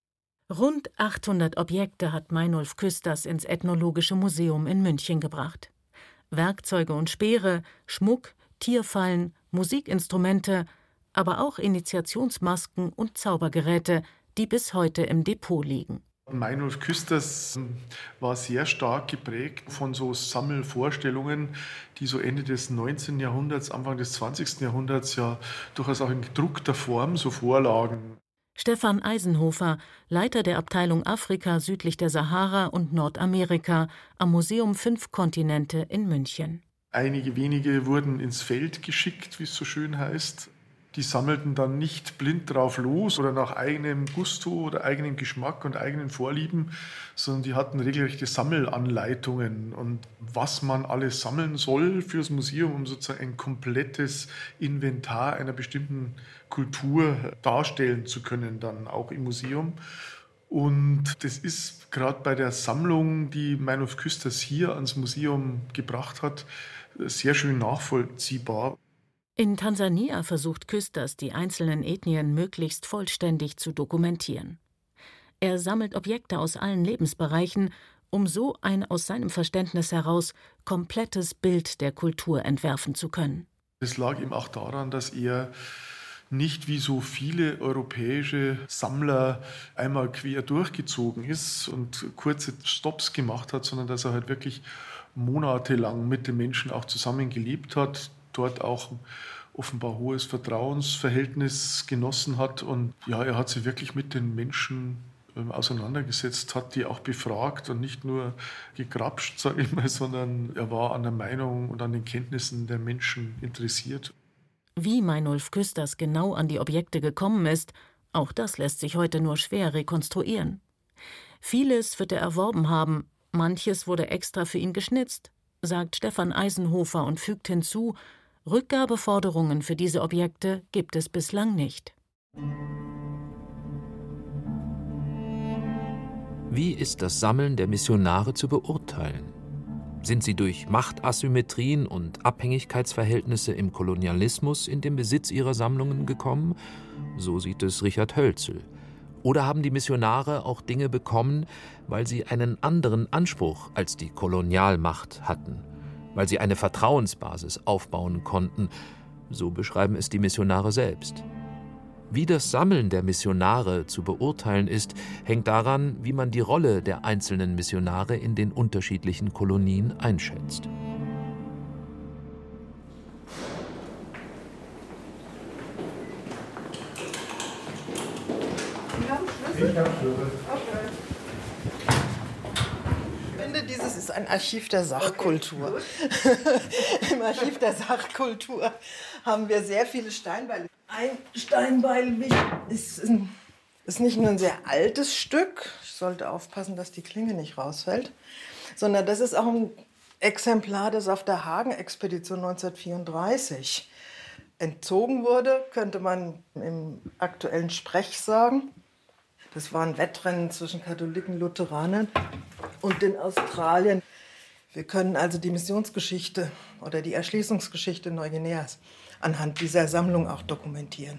Rund 800 Objekte hat Meinolf Küsters ins Ethnologische Museum in München gebracht. Werkzeuge und Speere, Schmuck, Tierfallen, Musikinstrumente, aber auch Initiationsmasken und Zaubergeräte, die bis heute im Depot liegen. Meinolf Küsters war sehr stark geprägt von so Sammelvorstellungen, die so Ende des 19. Jahrhunderts, Anfang des 20. Jahrhunderts ja durchaus auch in gedruckter Form so vorlagen. Stefan Eisenhofer, Leiter der Abteilung Afrika südlich der Sahara und Nordamerika am Museum Fünf Kontinente in München. Einige wenige wurden ins Feld geschickt, wie es so schön heißt, die sammelten dann nicht blind drauf los oder nach eigenem Gusto oder eigenem Geschmack und eigenen Vorlieben, sondern die hatten regelrechte Sammelanleitungen und was man alles sammeln soll fürs Museum, um sozusagen ein komplettes Inventar einer bestimmten Kultur darstellen zu können, dann auch im Museum. Und das ist gerade bei der Sammlung, die Meinhof Küsters hier ans Museum gebracht hat, sehr schön nachvollziehbar. In Tansania versucht Küsters, die einzelnen Ethnien möglichst vollständig zu dokumentieren. Er sammelt Objekte aus allen Lebensbereichen, um so ein aus seinem Verständnis heraus komplettes Bild der Kultur entwerfen zu können. Es lag ihm auch daran, dass er nicht wie so viele europäische Sammler einmal quer durchgezogen ist und kurze Stops gemacht hat, sondern dass er halt wirklich monatelang mit den Menschen auch zusammengelebt hat, dort auch offenbar hohes Vertrauensverhältnis genossen hat. Und ja, er hat sich wirklich mit den Menschen ähm, auseinandergesetzt, hat die auch befragt und nicht nur gegrapscht, sage ich mal, sondern er war an der Meinung und an den Kenntnissen der Menschen interessiert. Wie Meinolf Küsters genau an die Objekte gekommen ist, auch das lässt sich heute nur schwer rekonstruieren. Vieles wird er erworben haben, manches wurde extra für ihn geschnitzt, sagt Stefan Eisenhofer und fügt hinzu, Rückgabeforderungen für diese Objekte gibt es bislang nicht. Wie ist das Sammeln der Missionare zu beurteilen? Sind sie durch Machtasymmetrien und Abhängigkeitsverhältnisse im Kolonialismus in den Besitz ihrer Sammlungen gekommen? So sieht es Richard Hölzel. Oder haben die Missionare auch Dinge bekommen, weil sie einen anderen Anspruch als die Kolonialmacht hatten? Weil sie eine Vertrauensbasis aufbauen konnten, so beschreiben es die Missionare selbst. Wie das Sammeln der Missionare zu beurteilen ist, hängt daran, wie man die Rolle der einzelnen Missionare in den unterschiedlichen Kolonien einschätzt. Ich habe Schlüssel. Dieses ist ein Archiv der Sachkultur. *laughs* Im Archiv der Sachkultur haben wir sehr viele Steinbeile. Ein Steinbeil ist, ist nicht nur ein sehr altes Stück, ich sollte aufpassen, dass die Klinge nicht rausfällt, sondern das ist auch ein Exemplar, das auf der Hagen-Expedition 1934 entzogen wurde, könnte man im aktuellen Sprech sagen. Das war ein Wettrennen zwischen Katholiken Lutheranern und in Australien. Wir können also die Missionsgeschichte oder die Erschließungsgeschichte Neuguineas anhand dieser Sammlung auch dokumentieren.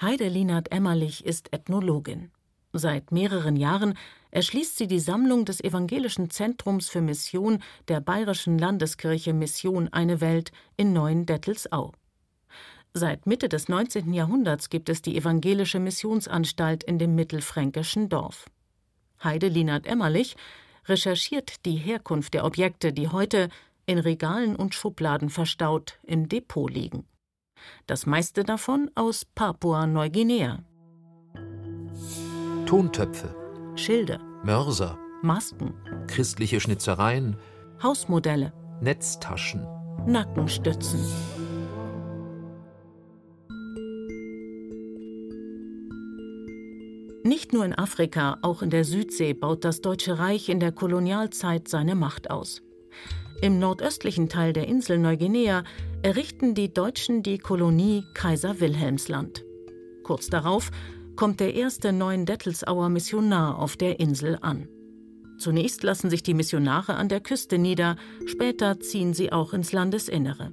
Heide Linard Emmerlich ist Ethnologin. Seit mehreren Jahren erschließt sie die Sammlung des Evangelischen Zentrums für Mission der Bayerischen Landeskirche Mission Eine Welt in Neuendettelsau. Seit Mitte des 19. Jahrhunderts gibt es die Evangelische Missionsanstalt in dem mittelfränkischen Dorf. Heide Linard Emmerlich recherchiert die Herkunft der Objekte, die heute in Regalen und Schubladen verstaut im Depot liegen. Das meiste davon aus Papua-Neuguinea. Tontöpfe, Schilde, Mörser, Masken, christliche Schnitzereien, Hausmodelle, Netztaschen, Nackenstützen. Nicht nur in Afrika, auch in der Südsee baut das Deutsche Reich in der Kolonialzeit seine Macht aus. Im nordöstlichen Teil der Insel Neuguinea errichten die Deutschen die Kolonie Kaiser Wilhelmsland. Kurz darauf kommt der erste Neuendettelsauer Missionar auf der Insel an. Zunächst lassen sich die Missionare an der Küste nieder, später ziehen sie auch ins Landesinnere.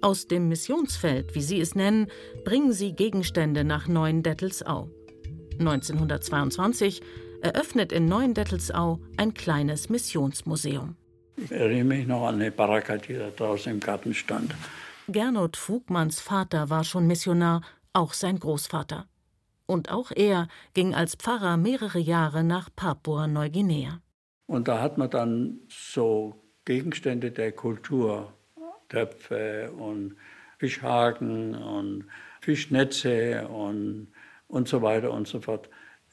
Aus dem Missionsfeld, wie sie es nennen, bringen sie Gegenstände nach Neuendettelsau. 1922 eröffnet in Neuendettelsau ein kleines Missionsmuseum. Ich erinnere mich noch an eine Baracke, die da draußen im Garten stand. Gernot Fugmanns Vater war schon Missionar, auch sein Großvater. Und auch er ging als Pfarrer mehrere Jahre nach Papua-Neuguinea. Und da hat man dann so Gegenstände der Kultur, Töpfe und Fischhaken und Fischnetze und, und so weiter und so fort,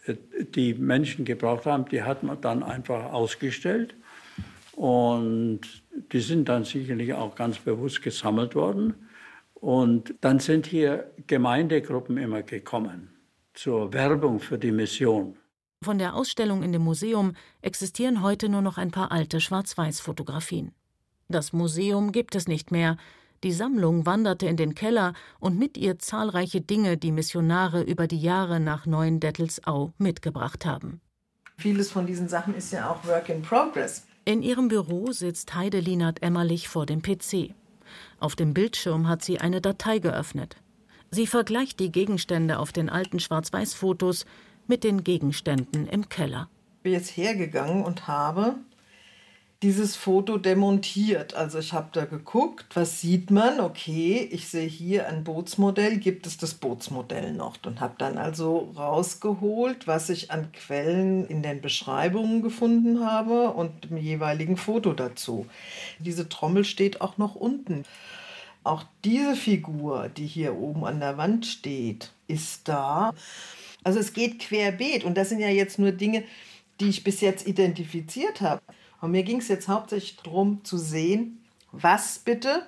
äh, die Menschen gebraucht haben, die hat man dann einfach ausgestellt. Und die sind dann sicherlich auch ganz bewusst gesammelt worden. Und dann sind hier Gemeindegruppen immer gekommen zur Werbung für die Mission. Von der Ausstellung in dem Museum existieren heute nur noch ein paar alte Schwarz-Weiß-Fotografien. Das Museum gibt es nicht mehr. Die Sammlung wanderte in den Keller und mit ihr zahlreiche Dinge, die Missionare über die Jahre nach Neuendettelsau mitgebracht haben. Vieles von diesen Sachen ist ja auch Work in Progress. In ihrem Büro sitzt Heide Linard Emmerlich vor dem PC. Auf dem Bildschirm hat sie eine Datei geöffnet. Sie vergleicht die Gegenstände auf den alten Schwarz-Weiß-Fotos mit den Gegenständen im Keller. Ich bin jetzt hergegangen und habe dieses Foto demontiert. Also ich habe da geguckt, was sieht man? Okay, ich sehe hier ein Bootsmodell, gibt es das Bootsmodell noch? Und habe dann also rausgeholt, was ich an Quellen in den Beschreibungen gefunden habe und dem jeweiligen Foto dazu. Diese Trommel steht auch noch unten. Auch diese Figur, die hier oben an der Wand steht, ist da. Also es geht querbeet und das sind ja jetzt nur Dinge, die ich bis jetzt identifiziert habe. Und mir ging es jetzt hauptsächlich darum zu sehen, was bitte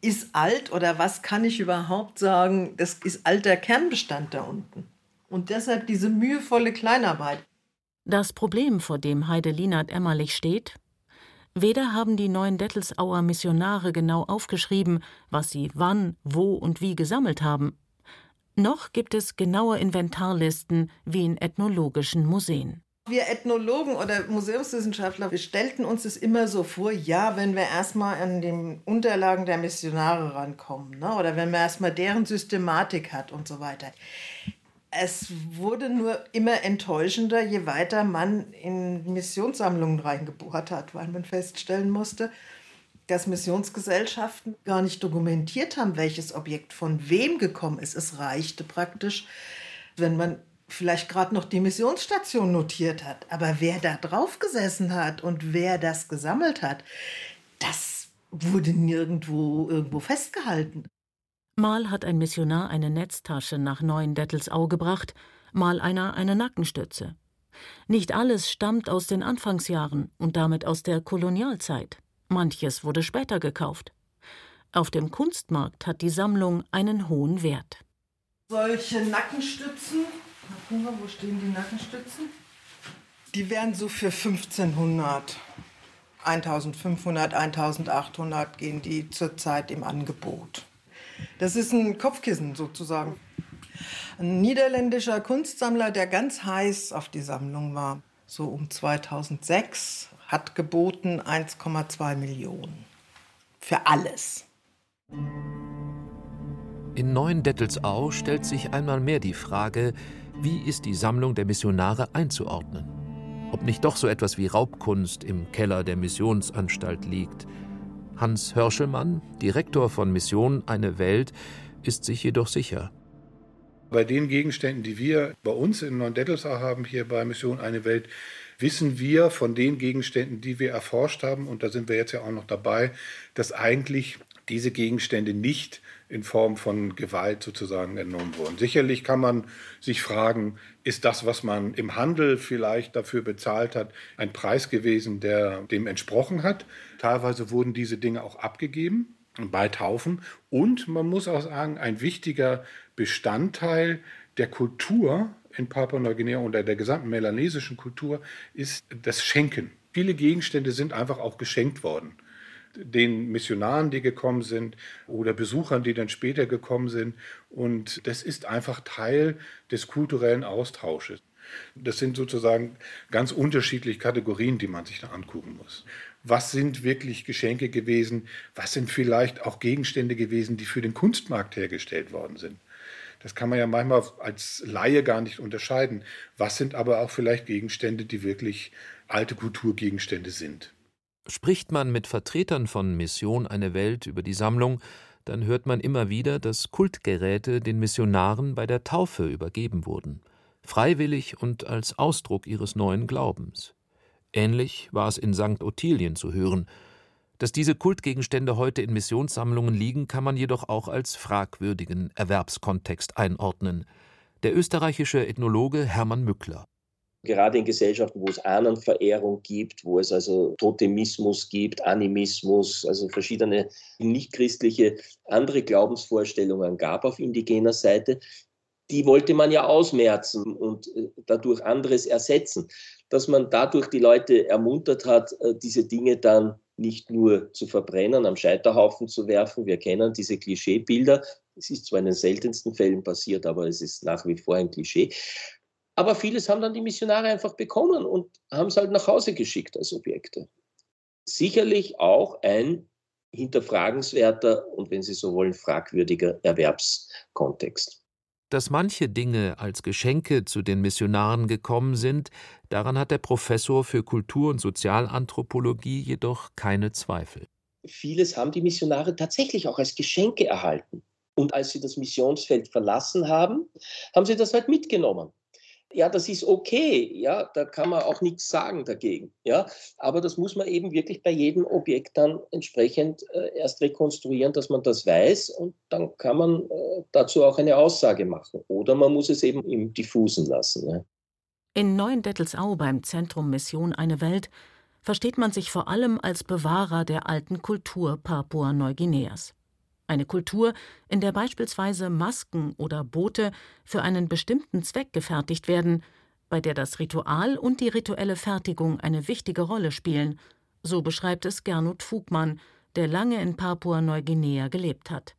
ist alt oder was kann ich überhaupt sagen, das ist alter Kernbestand da unten. Und deshalb diese mühevolle Kleinarbeit. Das Problem, vor dem Heide Linard Emmerlich steht, weder haben die neuen Dettelsauer Missionare genau aufgeschrieben, was sie wann, wo und wie gesammelt haben, noch gibt es genaue Inventarlisten wie in ethnologischen Museen. Wir Ethnologen oder Museumswissenschaftler, wir stellten uns es immer so vor, ja, wenn wir erstmal an den Unterlagen der Missionare rankommen, ne? oder wenn man erstmal deren Systematik hat und so weiter. Es wurde nur immer enttäuschender, je weiter man in Missionssammlungen reingebohrt hat, weil man feststellen musste, dass Missionsgesellschaften gar nicht dokumentiert haben, welches Objekt von wem gekommen ist. Es reichte praktisch, wenn man vielleicht gerade noch die Missionsstation notiert hat. Aber wer da drauf gesessen hat und wer das gesammelt hat, das wurde nirgendwo irgendwo festgehalten. Mal hat ein Missionar eine Netztasche nach Neuendettelsau gebracht, mal einer eine Nackenstütze. Nicht alles stammt aus den Anfangsjahren und damit aus der Kolonialzeit. Manches wurde später gekauft. Auf dem Kunstmarkt hat die Sammlung einen hohen Wert. Solche Nackenstützen Wir, wo stehen die Nackenstützen? Die wären so für 1500. 1500, 1800 gehen die zurzeit im Angebot. Das ist ein Kopfkissen sozusagen. Ein niederländischer Kunstsammler, der ganz heiß auf die Sammlung war, so um 2006, hat geboten 1,2 Millionen. Für alles. In Neuendettelsau stellt sich einmal mehr die Frage, wie ist die Sammlung der Missionare einzuordnen? Ob nicht doch so etwas wie Raubkunst im Keller der Missionsanstalt liegt. Hans Hörschelmann, Direktor von Mission Eine Welt, ist sich jedoch sicher. Bei den Gegenständen, die wir bei uns in Neuendettelsau haben, hier bei Mission Eine Welt, wissen wir von den Gegenständen, die wir erforscht haben, und da sind wir jetzt ja auch noch dabei, dass eigentlich diese Gegenstände nicht in Form von Gewalt sozusagen entnommen wurden. Sicherlich kann man sich fragen, ist das, was man im Handel vielleicht dafür bezahlt hat, ein Preis gewesen, der dem entsprochen hat? Teilweise wurden diese Dinge auch abgegeben bei Taufen. Und man muss auch sagen, ein wichtiger Bestandteil der Kultur in Papua-Neuguinea und der gesamten melanesischen Kultur ist das Schenken. Viele Gegenstände sind einfach auch geschenkt worden. Den Missionaren, die gekommen sind oder Besuchern, die dann später gekommen sind. Und das ist einfach Teil des kulturellen Austausches. Das sind sozusagen ganz unterschiedliche Kategorien, die man sich da angucken muss. Was sind wirklich Geschenke gewesen? Was sind vielleicht auch Gegenstände gewesen, die für den Kunstmarkt hergestellt worden sind? Das kann man ja manchmal als Laie gar nicht unterscheiden. Was sind aber auch vielleicht Gegenstände, die wirklich alte Kulturgegenstände sind? Spricht man mit Vertretern von Mission Eine Welt über die Sammlung, dann hört man immer wieder, dass Kultgeräte den Missionaren bei der Taufe übergeben wurden, freiwillig und als Ausdruck ihres neuen Glaubens. Ähnlich war es in St. Ottilien zu hören, dass diese Kultgegenstände heute in Missionssammlungen liegen, kann man jedoch auch als fragwürdigen Erwerbskontext einordnen. Der österreichische Ethnologe Hermann Mückler. Gerade in Gesellschaften, wo es Ahnenverehrung gibt, wo es also Totemismus gibt, Animismus, also verschiedene nichtchristliche andere Glaubensvorstellungen gab auf indigener Seite, die wollte man ja ausmerzen und äh, dadurch anderes ersetzen. Dass man dadurch die Leute ermuntert hat, äh, diese Dinge dann nicht nur zu verbrennen, am Scheiterhaufen zu werfen. Wir kennen diese Klischeebilder. Es ist zwar in den seltensten Fällen passiert, aber es ist nach wie vor ein Klischee. Aber vieles haben dann die Missionare einfach bekommen und haben es halt nach Hause geschickt als Objekte. Sicherlich auch ein hinterfragenswerter und, wenn Sie so wollen, fragwürdiger Erwerbskontext. Dass manche Dinge als Geschenke zu den Missionaren gekommen sind, daran hat der Professor für Kultur- und Sozialanthropologie jedoch keine Zweifel. Vieles haben die Missionare tatsächlich auch als Geschenke erhalten. Und als sie das Missionsfeld verlassen haben, haben sie das halt mitgenommen ja, das ist okay, ja, da kann man auch nichts sagen dagegen, ja, aber das muss man eben wirklich bei jedem Objekt dann entsprechend äh, erst rekonstruieren, dass man das weiß und dann kann man äh, dazu auch eine Aussage machen oder man muss es eben im Diffusen lassen. Ja. In Neuendettelsau beim Zentrum Mission Eine Welt versteht man sich vor allem als Bewahrer der alten Kultur Papua-Neuguineas eine Kultur, in der beispielsweise Masken oder Boote für einen bestimmten Zweck gefertigt werden, bei der das Ritual und die rituelle Fertigung eine wichtige Rolle spielen, so beschreibt es Gernot Fugmann, der lange in Papua-Neuguinea gelebt hat.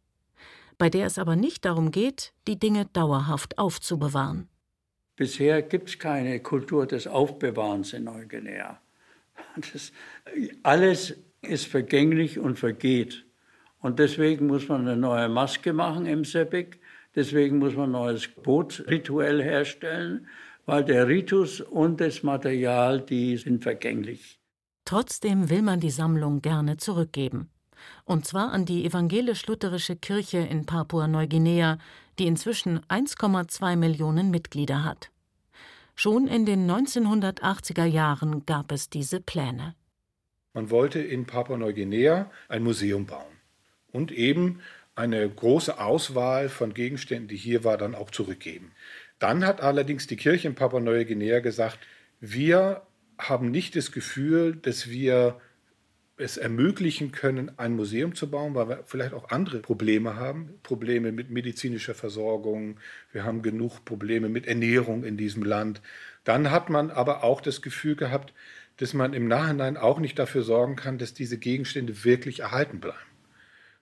Bei der es aber nicht darum geht, die Dinge dauerhaft aufzubewahren. Bisher gibt es keine Kultur des Aufbewahrens in Neuguinea. Das, alles ist vergänglich und vergeht. Und deswegen muss man eine neue Maske machen im Sepik. Deswegen muss man ein neues Bootsrituell herstellen, weil der Ritus und das Material, die sind vergänglich. Trotzdem will man die Sammlung gerne zurückgeben. Und zwar an die evangelisch-lutherische Kirche in Papua-Neuguinea, die inzwischen 1,2 Millionen Mitglieder hat. Schon in den 1980er Jahren gab es diese Pläne. Man wollte in Papua-Neuguinea ein Museum bauen und eben eine große Auswahl von Gegenständen, die hier war, dann auch zurückgeben. Dann hat allerdings die Kirche in Papua-Neuguinea gesagt, wir haben nicht das Gefühl, dass wir es ermöglichen können, ein Museum zu bauen, weil wir vielleicht auch andere Probleme haben. Probleme mit medizinischer Versorgung, wir haben genug Probleme mit Ernährung in diesem Land. Dann hat man aber auch das Gefühl gehabt, dass man im Nachhinein auch nicht dafür sorgen kann, dass diese Gegenstände wirklich erhalten bleiben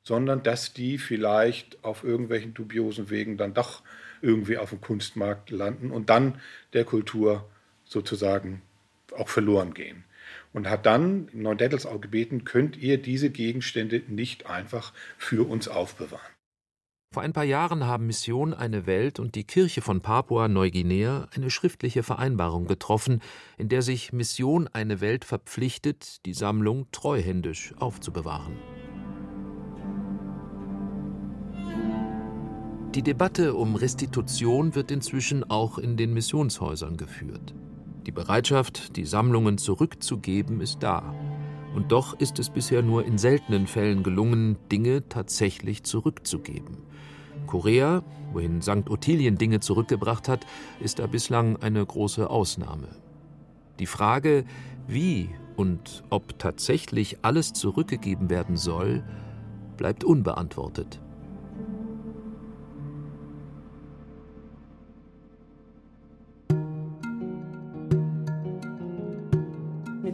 sondern dass die vielleicht auf irgendwelchen dubiosen Wegen dann doch irgendwie auf dem Kunstmarkt landen und dann der Kultur sozusagen auch verloren gehen. Und hat dann Neudettelsau gebeten, könnt ihr diese Gegenstände nicht einfach für uns aufbewahren. Vor ein paar Jahren haben Mission Eine Welt und die Kirche von Papua-Neuguinea eine schriftliche Vereinbarung getroffen, in der sich Mission Eine Welt verpflichtet, die Sammlung treuhändisch aufzubewahren. Die Debatte um Restitution wird inzwischen auch in den Missionshäusern geführt. Die Bereitschaft, die Sammlungen zurückzugeben, ist da. Und doch ist es bisher nur in seltenen Fällen gelungen, Dinge tatsächlich zurückzugeben. Korea, wohin St. Ottilien Dinge zurückgebracht hat, ist da bislang eine große Ausnahme. Die Frage, wie und ob tatsächlich alles zurückgegeben werden soll, bleibt unbeantwortet.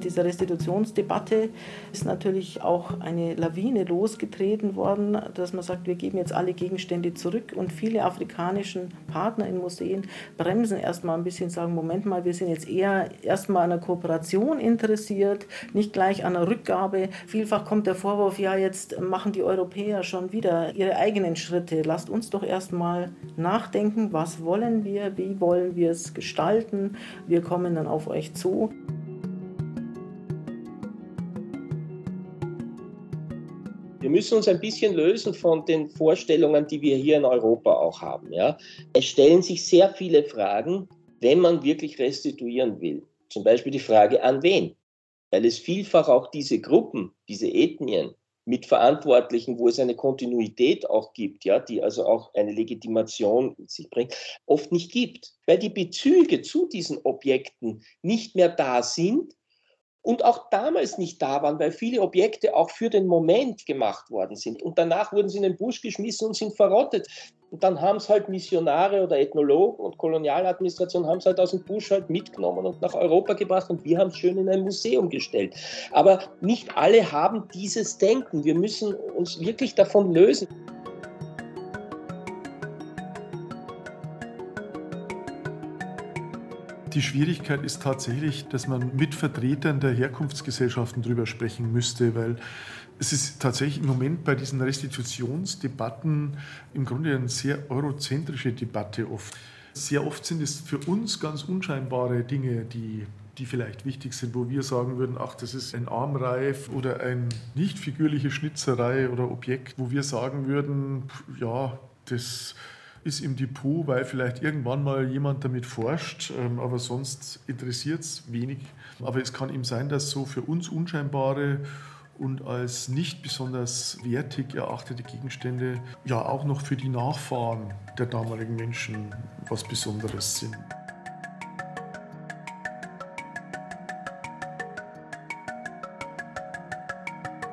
Dieser Restitutionsdebatte ist natürlich auch eine Lawine losgetreten worden, dass man sagt, wir geben jetzt alle Gegenstände zurück und viele afrikanischen Partner in Museen bremsen erstmal ein bisschen, sagen, Moment mal, wir sind jetzt eher erstmal an einer Kooperation interessiert, nicht gleich an einer Rückgabe. Vielfach kommt der Vorwurf, ja, jetzt machen die Europäer schon wieder ihre eigenen Schritte. Lasst uns doch erstmal nachdenken, was wollen wir, wie wollen wir es gestalten. Wir kommen dann auf euch zu. Wir müssen uns ein bisschen lösen von den Vorstellungen, die wir hier in Europa auch haben. Ja? Es stellen sich sehr viele Fragen, wenn man wirklich restituieren will. Zum Beispiel die Frage, an wen? Weil es vielfach auch diese Gruppen, diese Ethnien mit Verantwortlichen, wo es eine Kontinuität auch gibt, ja, die also auch eine Legitimation mit sich bringt, oft nicht gibt, weil die Bezüge zu diesen Objekten nicht mehr da sind und auch damals nicht da waren, weil viele Objekte auch für den Moment gemacht worden sind. Und danach wurden sie in den Busch geschmissen und sind verrottet. Und dann haben es halt Missionare oder Ethnologen und Kolonialadministration haben es halt aus dem Busch halt mitgenommen und nach Europa gebracht und wir haben es schön in ein Museum gestellt. Aber nicht alle haben dieses Denken. Wir müssen uns wirklich davon lösen. Die Schwierigkeit ist tatsächlich, dass man mit Vertretern der Herkunftsgesellschaften darüber sprechen müsste, weil es ist tatsächlich im Moment bei diesen Restitutionsdebatten im Grunde eine sehr eurozentrische Debatte oft. Sehr oft sind es für uns ganz unscheinbare Dinge, die die vielleicht wichtig sind, wo wir sagen würden, ach, das ist ein Armreif oder ein nicht figürliche Schnitzerei oder Objekt, wo wir sagen würden, ja, das ist im Depot, weil vielleicht irgendwann mal jemand damit forscht, ähm, aber sonst interessiert es wenig. Aber es kann eben sein, dass so für uns unscheinbare und als nicht besonders wertig erachtete Gegenstände ja auch noch für die Nachfahren der damaligen Menschen was Besonderes sind.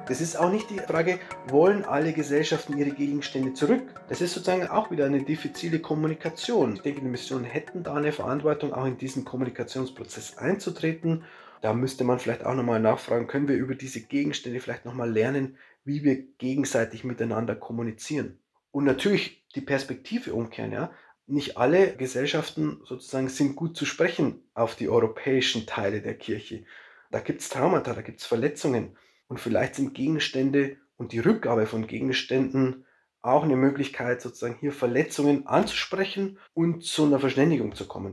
Das ist auch nicht die Frage, wollen alle Gesellschaften ihre Gegenstände zurück? Das ist sozusagen auch wieder eine diffizile Kommunikation. Ich denke, die Missionen hätten da eine Verantwortung, auch in diesen Kommunikationsprozess einzutreten. Da müsste man vielleicht auch nochmal nachfragen, können wir über diese Gegenstände vielleicht nochmal lernen, wie wir gegenseitig miteinander kommunizieren. Und natürlich die Perspektive umkehren, ja. Nicht alle Gesellschaften sozusagen sind gut zu sprechen auf die europäischen Teile der Kirche. Da gibt es Traumata, da gibt es Verletzungen. Und vielleicht sind Gegenstände und die Rückgabe von Gegenständen auch eine Möglichkeit, sozusagen hier Verletzungen anzusprechen und zu einer Verständigung zu kommen.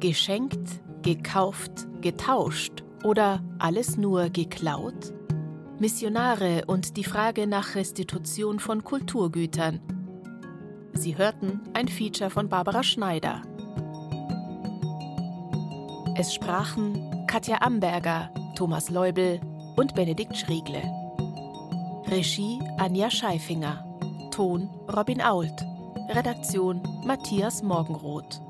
Geschenkt, gekauft, getauscht oder alles nur geklaut? Missionare und die Frage nach Restitution von Kulturgütern. Sie hörten ein Feature von Barbara Schneider. Es sprachen Katja Amberger, Thomas Leubel und Benedikt Schriegle. Regie Anja Scheifinger. Ton Robin Ault. Redaktion Matthias Morgenroth.